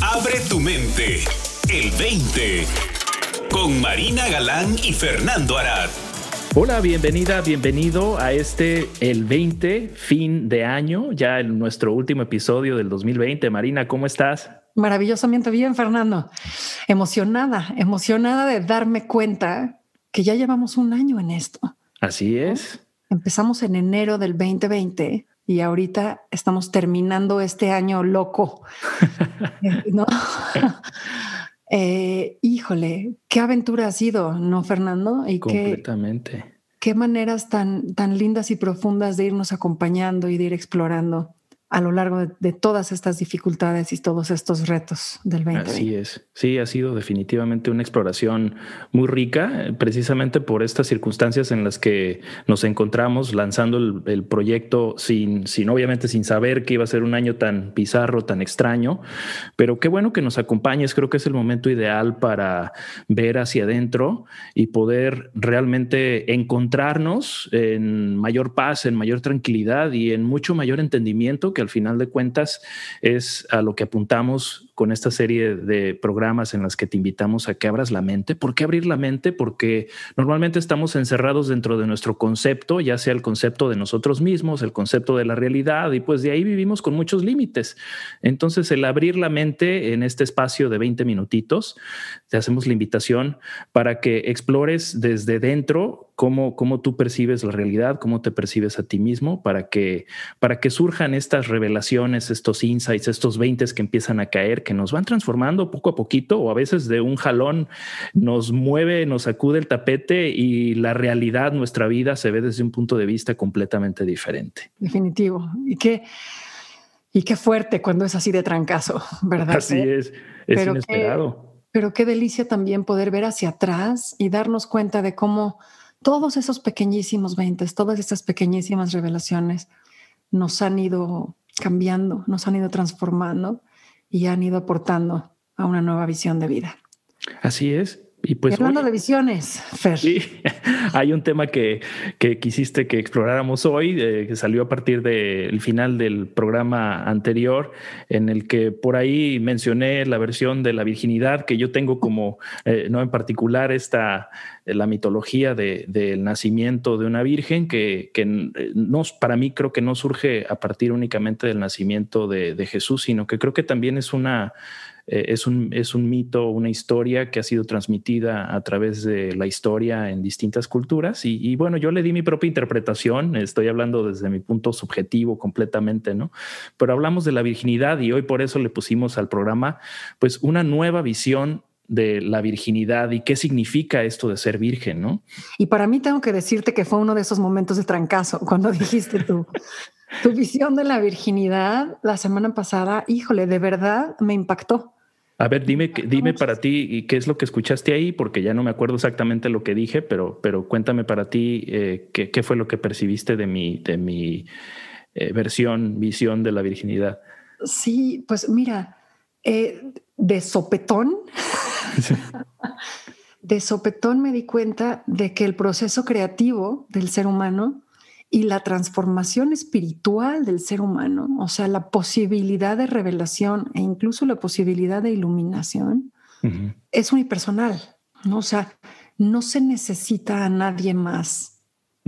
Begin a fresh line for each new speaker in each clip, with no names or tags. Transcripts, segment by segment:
Abre tu mente. El 20. Con Marina Galán y Fernando Arad.
Hola, bienvenida, bienvenido a este, el 20, fin de año, ya en nuestro último episodio del 2020. Marina, ¿cómo estás?
Maravillosamente bien, Fernando. Emocionada, emocionada de darme cuenta que ya llevamos un año en esto.
Así es.
Empezamos en enero del 2020 y ahorita estamos terminando este año loco. Eh, ¿no? Eh, híjole, qué aventura ha sido, ¿no, Fernando?
Y Completamente.
Qué, maneras tan, tan lindas y profundas de irnos acompañando y de ir explorando a lo largo de, todas estas dificultades y todos estos retos del 2020.
Así es. Sí, ha sido definitivamente una exploración muy rica, eh, precisamente por estas circunstancias en las que nos encontramos lanzando el, proyecto sin, sin, obviamente, sin saber que iba a ser un año tan bizarro, tan extraño. Pero qué bueno que nos acompañes. Creo que es el momento ideal para ver hacia adentro y poder realmente encontrarnos en mayor paz, en mayor tranquilidad y en mucho mayor entendimiento que al final de cuentas es a lo que apuntamos con esta serie de programas en las que te invitamos a que abras la mente. ¿Por qué abrir la mente? Porque normalmente estamos encerrados dentro de nuestro concepto, ya sea el concepto de nosotros mismos, el concepto de la realidad, y pues de ahí vivimos con muchos límites. Entonces, el abrir la mente en este espacio de 20 minutitos, te hacemos la invitación para que explores desde dentro cómo, cómo tú percibes la realidad, cómo te percibes a ti mismo, para que, para que surjan estas revelaciones, estos insights, estos 20 que empiezan a caer, que nos van transformando poco a poquito o a veces de un jalón nos mueve, nos sacude el tapete y la realidad, nuestra vida se ve desde un punto de vista completamente diferente.
Definitivo. Y qué, y qué fuerte cuando es así de trancazo, ¿verdad?
Así es, es inesperado.
pero qué delicia también poder ver hacia atrás y darnos cuenta de cómo todos esos pequeñísimos veintes, todas estas pequeñísimas revelaciones nos han ido cambiando, nos han ido transformando y han ido aportando a una nueva visión de vida.
Así es. Y pues
hablando de visiones, Fer.
Sí, hay un tema que, que quisiste que exploráramos hoy, eh, que salió a partir del final del programa anterior, en el que por ahí mencioné la versión de la virginidad que yo tengo como, eh, no en particular, esta la mitología del nacimiento de una virgen que, que no, para mí creo que no surge a partir únicamente del nacimiento de, de Jesús, sino que creo que también es una eh, es, un, es un mito, una historia que ha sido transmitida a través de la historia en distintas culturas. Y, bueno, yo le di mi propia interpretación, estoy hablando desde mi punto subjetivo completamente, ¿no? Pero hablamos de la virginidad y hoy por eso le pusimos al programa pues una nueva visión de la virginidad y qué significa esto de ser virgen, ¿no?
Y para mí tengo que decirte que fue uno de esos momentos de trancazo cuando dijiste tú. tu visión de la virginidad la semana pasada, híjole, de verdad me impactó.
A ver, dime, dime para ti qué es lo que escuchaste ahí, porque ya no me acuerdo exactamente lo que dije, pero, pero cuéntame para ti eh, qué, fue lo que percibiste de mi, de mi eh, versión, visión de la virginidad.
Sí, pues mira, eh, de sopetón, de sopetón me di cuenta de que el proceso creativo del ser humano y la transformación espiritual del ser humano, o sea, la posibilidad de revelación e incluso la posibilidad de iluminación, es unipersonal, ¿no? O sea, no se necesita a nadie más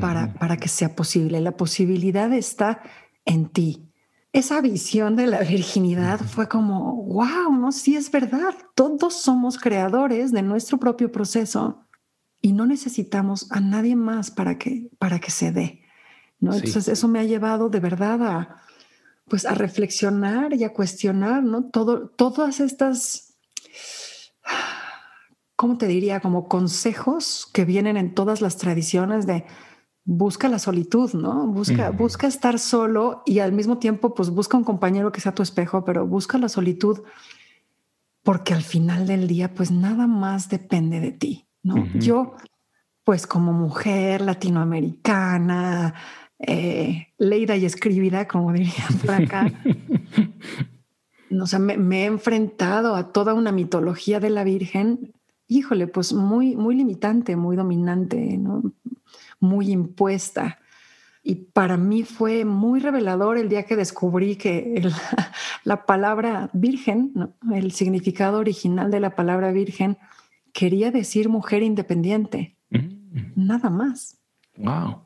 para, para que sea posible. La posibilidad está en ti. Esa visión de la virginidad fue como, wow, no, sí es verdad. Todos somos creadores de nuestro propio proceso y no necesitamos a nadie más para que, para que se dé. Entonces eso me ha llevado de verdad a, pues a reflexionar y a cuestionar, ¿no? Todo, todas estas, ¿cómo te diría? Como consejos que vienen en todas las tradiciones de busca la solitud, ¿no? Busca, busca estar solo y al mismo tiempo, pues busca un compañero que sea tu espejo, pero busca la solitud porque al final del día, pues nada más depende de ti, ¿no? Yo, pues como mujer latinoamericana, eh, leída y escribida, como dirían por acá. o sea, me, he enfrentado a toda una mitología de la Virgen, híjole, pues muy, muy limitante, muy dominante, ¿no? muy impuesta. Y para mí fue muy revelador el día que descubrí que la palabra virgen, el significado original de la palabra virgen, quería decir mujer independiente. Mm. Nada más.
Wow.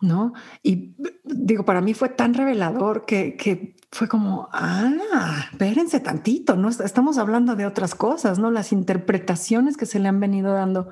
¿No? Y digo, para mí fue tan revelador que, fue como, ah, espérense tantito, ¿no? Estamos hablando de otras cosas, ¿no? Las interpretaciones que se le han venido dando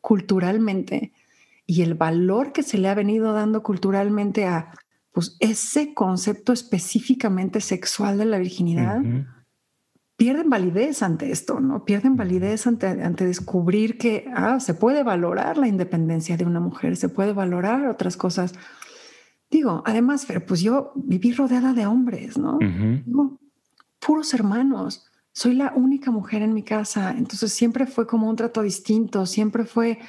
culturalmente y el valor que se le ha venido dando culturalmente a pues, ese concepto específicamente sexual de la virginidad, pierden validez ante esto, ¿no? Pierden validez ante, ante descubrir que ah, se puede valorar la independencia de una mujer, se puede valorar otras cosas. Digo, además, pues yo viví rodeada de hombres, ¿no? puros hermanos. Soy la única mujer en mi casa, entonces siempre fue como un trato distinto, siempre fue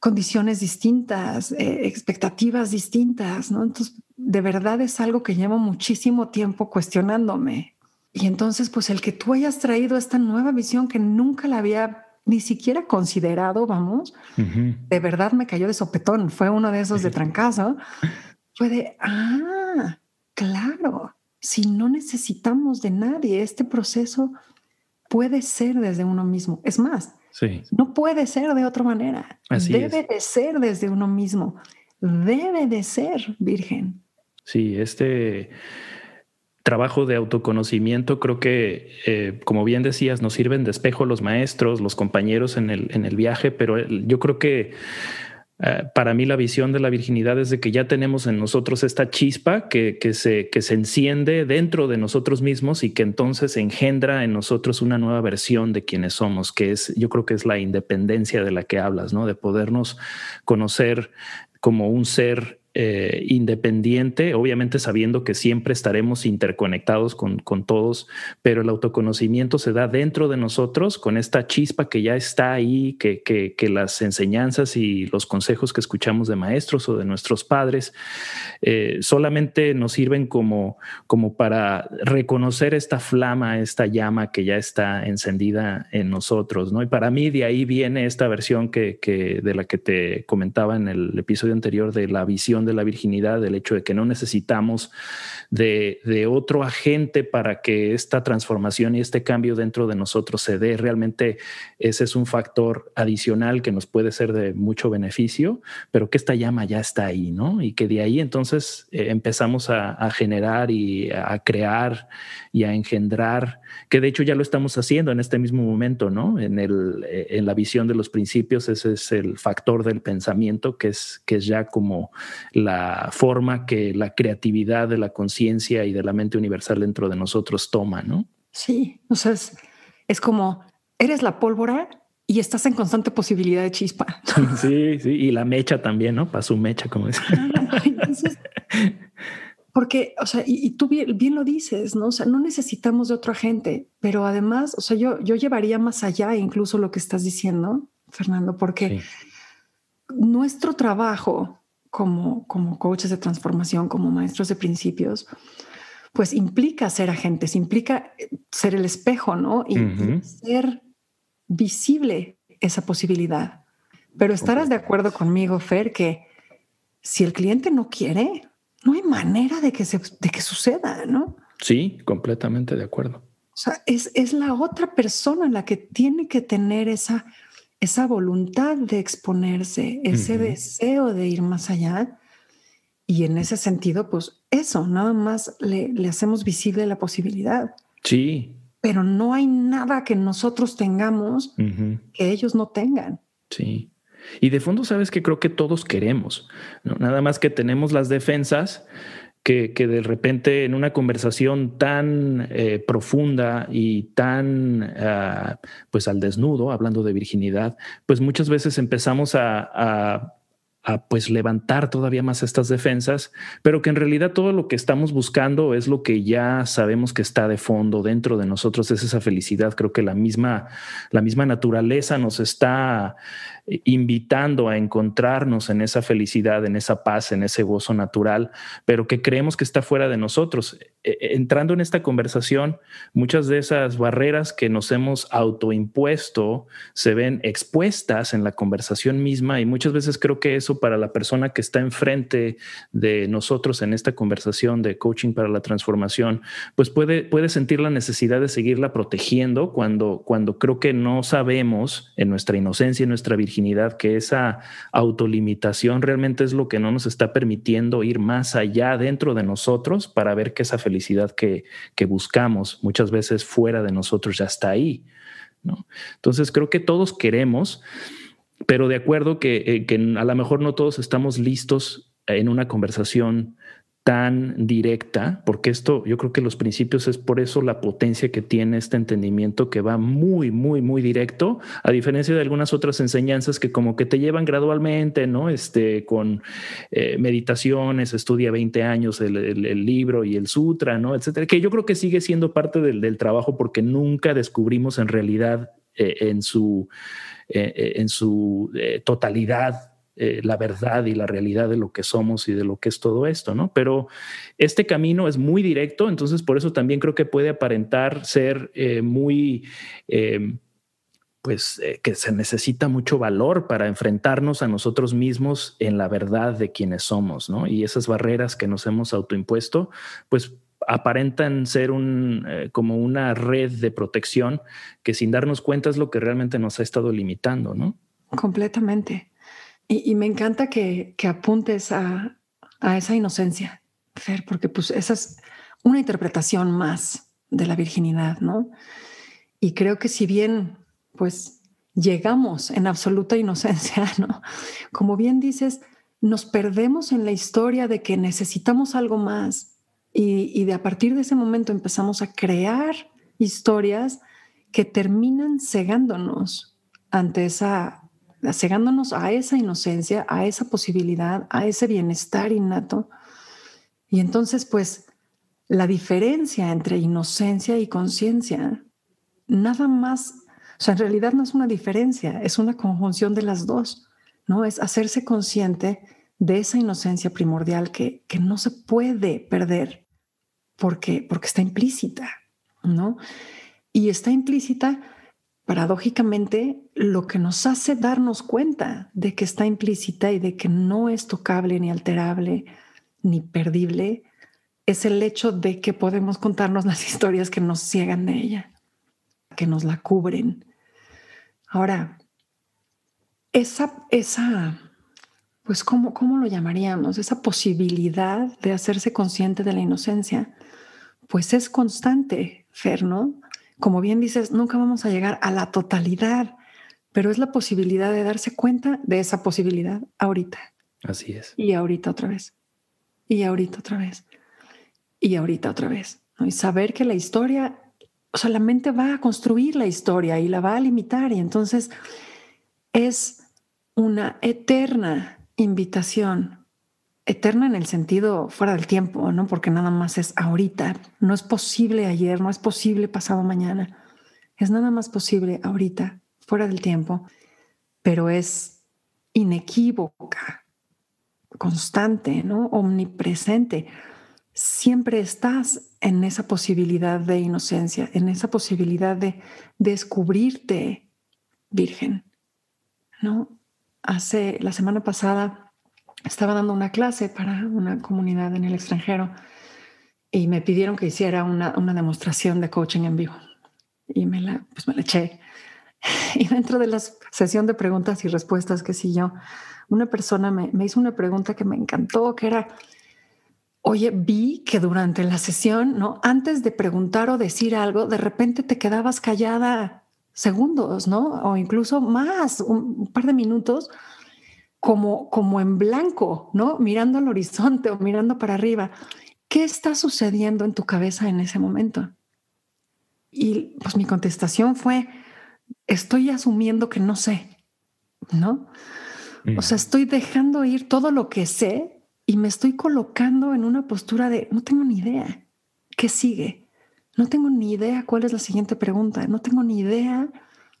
condiciones distintas, eh, expectativas distintas, ¿no? Entonces, de verdad es algo que llevo muchísimo tiempo cuestionándome. Y entonces, pues el que tú hayas traído esta nueva visión que nunca la había ni siquiera considerado, vamos, de verdad me cayó de sopetón, fue uno de esos de trancazo, fue de, ah, claro, si no necesitamos de nadie, este proceso puede ser desde uno mismo. Es más, no puede ser de otra manera. Debe de ser desde uno mismo. Debe de ser virgen.
Sí, este trabajo de autoconocimiento creo que, eh, como bien decías, nos sirven de espejo los maestros, los compañeros en el, en el viaje, pero yo creo que eh, para mí la visión de la virginidad es de que ya tenemos en nosotros esta chispa que, se, que se enciende dentro de nosotros mismos y que entonces engendra en nosotros una nueva versión de quienes somos, que es, yo creo que es la independencia de la que hablas, ¿no? De podernos conocer como un ser eh, independiente, obviamente sabiendo que siempre estaremos interconectados con, con, todos, pero el autoconocimiento se da dentro de nosotros con esta chispa que ya está ahí, que, que, las enseñanzas y los consejos que escuchamos de maestros o de nuestros padres eh, solamente nos sirven como, como para reconocer esta flama, esta llama que ya está encendida en nosotros, ¿no? Y para mí de ahí viene esta versión que, que de la que te comentaba en el episodio anterior de la visión de la virginidad, del hecho de que no necesitamos de, otro agente para que esta transformación y este cambio dentro de nosotros se dé. Realmente ese es un factor adicional que nos puede ser de mucho beneficio, pero que esta llama ya está ahí, ¿no? Y que de ahí entonces eh, empezamos a, a generar y a crear y a engendrar, que de hecho ya lo estamos haciendo en este mismo momento, ¿no? En, el, eh, en la visión de los principios, ese es el factor del pensamiento, que es, que es ya como la forma que la creatividad de la conciencia y de la mente universal dentro de nosotros toma, ¿no?
Sí, o sea, es, como, eres la pólvora y estás en constante posibilidad de chispa.
Sí, sí, y la mecha también, ¿no? Para su mecha, como dice.
porque, o sea, y, tú bien, bien, lo dices, ¿no? O sea, no necesitamos de otro agente, pero además, o sea, yo, yo llevaría más allá incluso lo que estás diciendo, Fernando, porque nuestro trabajo como, como coaches de transformación, como maestros de principios, pues implica ser agentes, implica ser el espejo, ¿no? Y, ser visible esa posibilidad. Pero estarás de acuerdo conmigo, Fer, que si el cliente no quiere, no hay manera de que, se, de que suceda, ¿no?
Sí, completamente de acuerdo.
O sea, es, es la otra persona la que tiene que tener esa esa voluntad de exponerse, ese deseo de ir más allá. Y en ese sentido, pues eso, nada más le, hacemos visible la posibilidad.
Sí.
Pero no hay nada que nosotros tengamos que ellos no tengan.
Sí. Y de fondo, sabes que creo que todos queremos, nada más que tenemos las defensas que, de repente en una conversación tan eh, profunda y tan ah, pues al desnudo, hablando de virginidad, pues muchas veces empezamos a a pues levantar todavía más estas defensas, pero que en realidad todo lo que estamos buscando es lo que ya sabemos que está de fondo dentro de nosotros, es esa felicidad. Creo que la misma, la misma naturaleza nos está invitando a encontrarnos en esa felicidad, en esa paz, en ese gozo natural, pero que creemos que está fuera de nosotros. E, e, entrando en esta conversación, muchas de esas barreras que nos hemos autoimpuesto se ven expuestas en la conversación misma y muchas veces creo que eso para la persona que está enfrente de nosotros en esta conversación de coaching para la transformación, pues puede, puede sentir la necesidad de seguirla protegiendo cuando, cuando creo que no sabemos en nuestra inocencia y nuestra virginidad que esa autolimitación realmente es lo que no nos está permitiendo ir más allá dentro de nosotros para ver que esa felicidad que, que buscamos muchas veces fuera de nosotros ya está ahí. ¿no? Entonces creo que todos queremos, pero de acuerdo que, eh, que a lo mejor no todos estamos listos en una conversación tan directa, porque esto yo creo que los principios es por eso la potencia que tiene este entendimiento que va muy, muy, muy directo, a diferencia de algunas otras enseñanzas que como que te llevan gradualmente, ¿no? Este, con eh, meditaciones, estudia 20 años el, libro y el sutra, ¿no? Etcétera, que yo creo que sigue siendo parte del, trabajo porque nunca descubrimos en realidad eh, en su, eh, en su totalidad eh, la verdad y la realidad de lo que somos y de lo que es todo esto, ¿no? Pero este camino es muy directo, entonces por eso también creo que puede aparentar ser eh, muy... Eh, pues que se necesita mucho valor para enfrentarnos a nosotros mismos en la verdad de quienes somos, ¿no? Y esas barreras que nos hemos autoimpuesto, pues aparentan ser un, como una red de protección que sin darnos cuenta es lo que realmente nos ha estado limitando, ¿no?
Completamente. Y, me encanta que, apuntes a, esa inocencia, Fer, porque pues esa es una interpretación más de la virginidad, ¿no? Y creo que si bien, pues, llegamos en absoluta inocencia, ¿no? Como bien dices, nos perdemos en la historia de que necesitamos algo más y, y de a partir de ese momento empezamos a crear historias que terminan cegándonos ante esa cegándonos a esa inocencia, a esa posibilidad, a ese bienestar innato. Y entonces, pues, la diferencia entre inocencia y conciencia, nada más, o sea, en realidad no es una diferencia, es una conjunción de las dos, ¿no? Es hacerse consciente de esa inocencia primordial que, que no se puede perder porque, porque está implícita, ¿no? Y está implícita paradójicamente lo que nos hace darnos cuenta de que está implícita y de que no es tocable ni alterable ni perdible es el hecho de que podemos contarnos las historias que nos ciegan de ella, que nos la cubren. Ahora, esa, esa, pues, ¿cómo, ¿cómo lo llamaríamos? Esa posibilidad de hacerse consciente de la inocencia, pues es constante, Fer, ¿no? Como bien dices, nunca vamos a llegar a la totalidad, pero es la posibilidad de darse cuenta de esa posibilidad ahorita.
Así es.
Y ahorita otra vez. Y ahorita otra vez. Y ahorita otra vez. Y saber que la historia, o sea, la mente va a construir la historia y la va a limitar. Y entonces es una eterna invitación eterna en el sentido fuera del tiempo, ¿no? Porque nada más es ahorita. No es posible ayer, no es posible pasado mañana. Es nada más posible ahorita, fuera del tiempo, pero es inequívoca, constante, ¿no? Omnipresente. Siempre estás en esa posibilidad de inocencia, en esa posibilidad de descubrirte virgen, ¿no? Hace la semana pasada estaba dando una clase para una comunidad en el extranjero y me pidieron que hiciera una, demostración de coaching en vivo. Y me la, pues me la eché. Y dentro de la sesión de preguntas y respuestas que yo, una persona me, me hizo una pregunta que me encantó, que era, oye, vi que durante la sesión, ¿no? Antes de preguntar o decir algo, de repente te quedabas callada segundos, ¿no? O incluso más, un par de minutos, como, como en blanco, ¿no? Mirando al horizonte o mirando para arriba. ¿Qué está sucediendo en tu cabeza en ese momento? Y pues mi contestación fue, estoy asumiendo que no sé, ¿no? O sea, estoy dejando ir todo lo que sé y me estoy colocando en una postura de, no tengo ni idea, ¿qué sigue? No tengo ni idea cuál es la siguiente pregunta, no tengo ni idea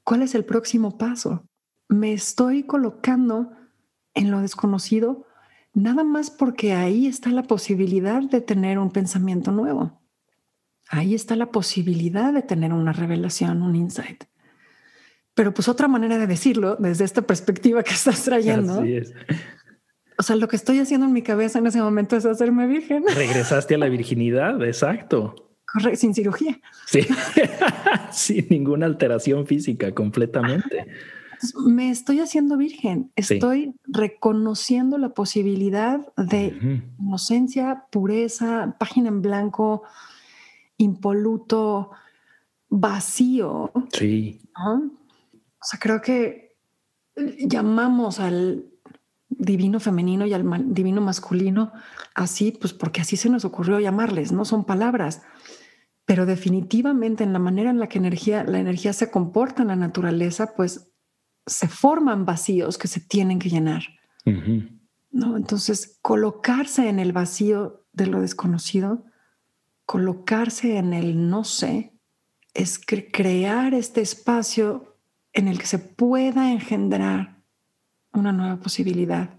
cuál es el próximo paso. Me estoy colocando en lo desconocido, nada más porque ahí está la posibilidad de tener un pensamiento nuevo. Ahí está la posibilidad de tener una revelación, un insight. Pero pues otra manera de decirlo desde esta perspectiva que estás trayendo O sea, lo que estoy haciendo en mi cabeza en ese momento es hacerme virgen.
Regresaste a la virginidad, exacto.
Correcto, sin cirugía.
Sí, sin ninguna alteración física, completamente.
Me estoy haciendo virgen, estoy reconociendo la posibilidad de inocencia, pureza, página en blanco, impoluto, vacío.
Sí.
O sea, creo que llamamos al divino femenino y al divino masculino así, pues porque así se nos ocurrió llamarles, no son palabras, pero definitivamente en la manera en la que energía, la energía se comporta en la naturaleza, pues se forman vacíos que se tienen que llenar. ¿no? Entonces, colocarse en el vacío de lo desconocido, colocarse en el no sé, es crear este espacio en el que se pueda engendrar una nueva posibilidad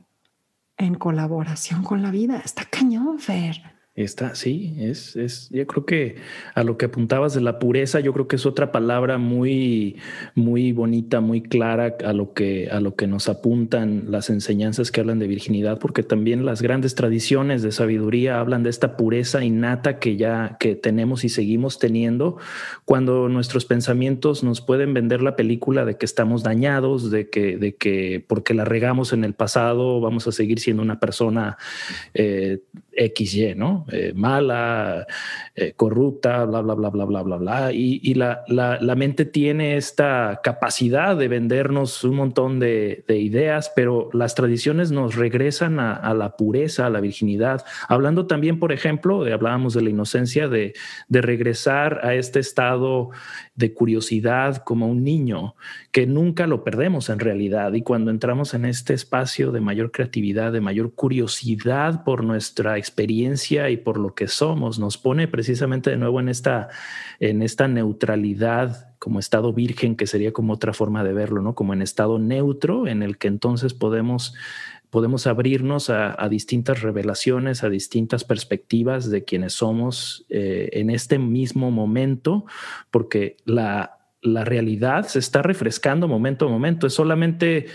en colaboración con la vida. Está cañón, Fer.
Está, sí, es, es, yo creo que a lo que apuntabas de la pureza, yo creo que es otra palabra muy, muy bonita, muy clara a lo que, a lo que nos apuntan las enseñanzas que hablan de virginidad, porque también las grandes tradiciones de sabiduría hablan de esta pureza innata que ya que tenemos y seguimos teniendo. Cuando nuestros pensamientos nos pueden vender la película de que estamos dañados, de que, de que porque la regamos en el pasado vamos a seguir siendo una persona eh, XY, ¿no? Eh, mala, eh, corrupta, bla, bla, bla, bla, bla, bla, bla. Y, la, la, mente tiene esta capacidad de vendernos un montón de, ideas, pero las tradiciones nos regresan a, la pureza, a la virginidad. Hablando también, por ejemplo, de, hablábamos de la inocencia, de, de regresar a este estado de curiosidad como un niño, que nunca lo perdemos en realidad. Y cuando entramos en este espacio de mayor creatividad, de mayor curiosidad por nuestra experiencia y por lo que somos, nos pone precisamente de nuevo en esta, en esta neutralidad como estado virgen, que sería como otra forma de verlo, ¿no? Como en estado neutro, en el que entonces podemos podemos abrirnos a, distintas revelaciones, a distintas perspectivas de quienes somos eh, en este mismo momento, porque la, la realidad se está refrescando momento a momento. Es solamente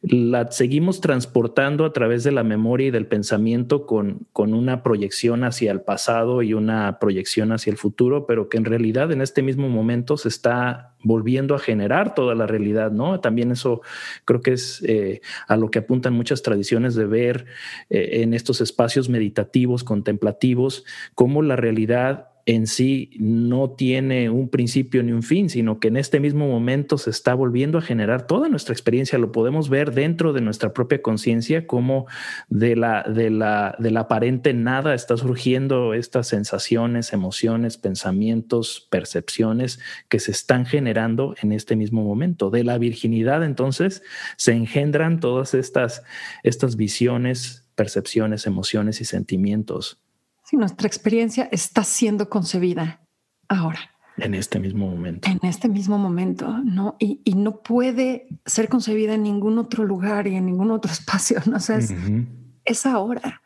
la seguimos transportando a través de la memoria y del pensamiento con, con una proyección hacia el pasado y una proyección hacia el futuro, pero que en realidad en este mismo momento se está volviendo a generar toda la realidad, ¿no? También eso creo que es eh, a lo que apuntan muchas tradiciones de ver eh, en estos espacios meditativos, contemplativos, cómo la realidad en sí no tiene un principio ni un fin, sino que en este mismo momento se está volviendo a generar toda nuestra experiencia. Lo podemos ver dentro de nuestra propia conciencia, como de la, de, la, de la aparente nada está surgiendo estas sensaciones, emociones, pensamientos, percepciones que se están generando en este mismo momento. De la virginidad, entonces, se engendran todas estas, estas visiones, percepciones, emociones y sentimientos
si nuestra experiencia está siendo concebida ahora.
En este mismo momento.
En este mismo momento, ¿no? Y, no puede ser concebida en ningún otro lugar y en ningún otro espacio, ¿no? O es, ahora.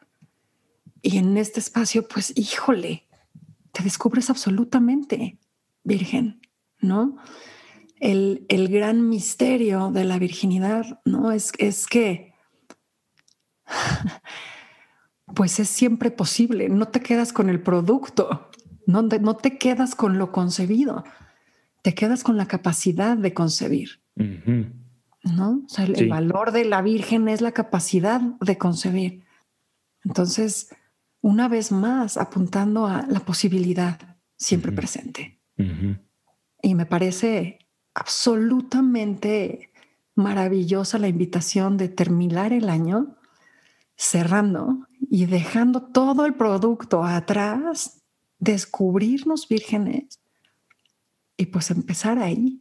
Y en este espacio, pues, híjole, te descubres absolutamente virgen, ¿no? El, el gran misterio de la virginidad, ¿no? Es, es que pues es siempre posible. No te quedas con el producto, no, no te quedas con lo concebido, te quedas con la capacidad de concebir. ¿No? O sea, el, valor de la Virgen es la capacidad de concebir. Entonces, una vez más, apuntando a la posibilidad siempre presente. Y me parece absolutamente maravillosa la invitación de terminar el año cerrando y dejando todo el producto atrás, descubrirnos vírgenes y pues empezar ahí,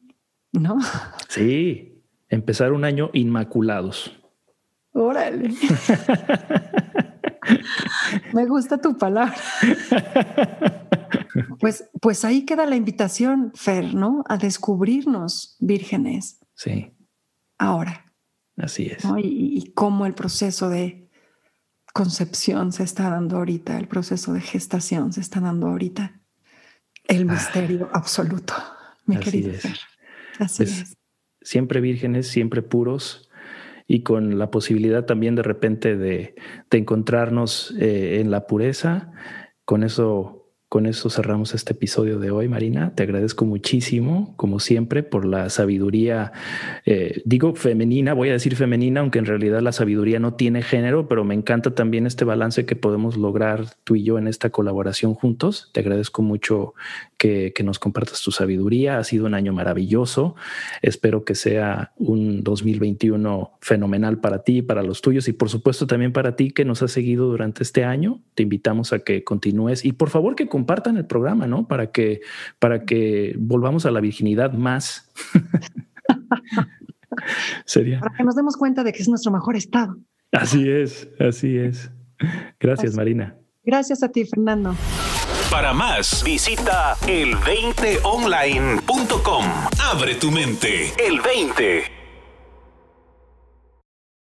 ¿no?
Sí, empezar un año inmaculados.
Órale. Me gusta tu palabra. Pues, pues ahí queda la invitación, Fer, ¿no? A descubrirnos vírgenes.
Sí.
Ahora.
Así es.
y, cómo el proceso de concepción se está dando ahorita, el proceso de gestación se está dando ahorita. El ah. misterio absoluto, mi querido
Así pues, es. Siempre vírgenes, siempre puros y con la posibilidad también de repente de, encontrarnos eh, en la pureza. Con eso con eso cerramos este episodio de hoy, Marina. Te agradezco muchísimo, como siempre, por la sabiduría, eh, digo femenina, voy a decir femenina, aunque en realidad la sabiduría no tiene género, pero me encanta también este balance que podemos lograr tú y yo en esta colaboración juntos. Te agradezco mucho que, nos compartas tu sabiduría. Ha sido un año maravilloso. Espero que sea un 2021 fenomenal para ti, para los tuyos y por supuesto también para ti que nos has seguido durante este año. Te invitamos a que continúes y por favor que compartan el programa, ¿no? Para que, para que volvamos a la virginidad más.
Sería. Para que nos demos cuenta de que es nuestro mejor estado.
Así es, así es. Gracias, Marina.
Gracias a ti, Fernando.
Para más, visita el20online.com. Abre tu mente. El 20.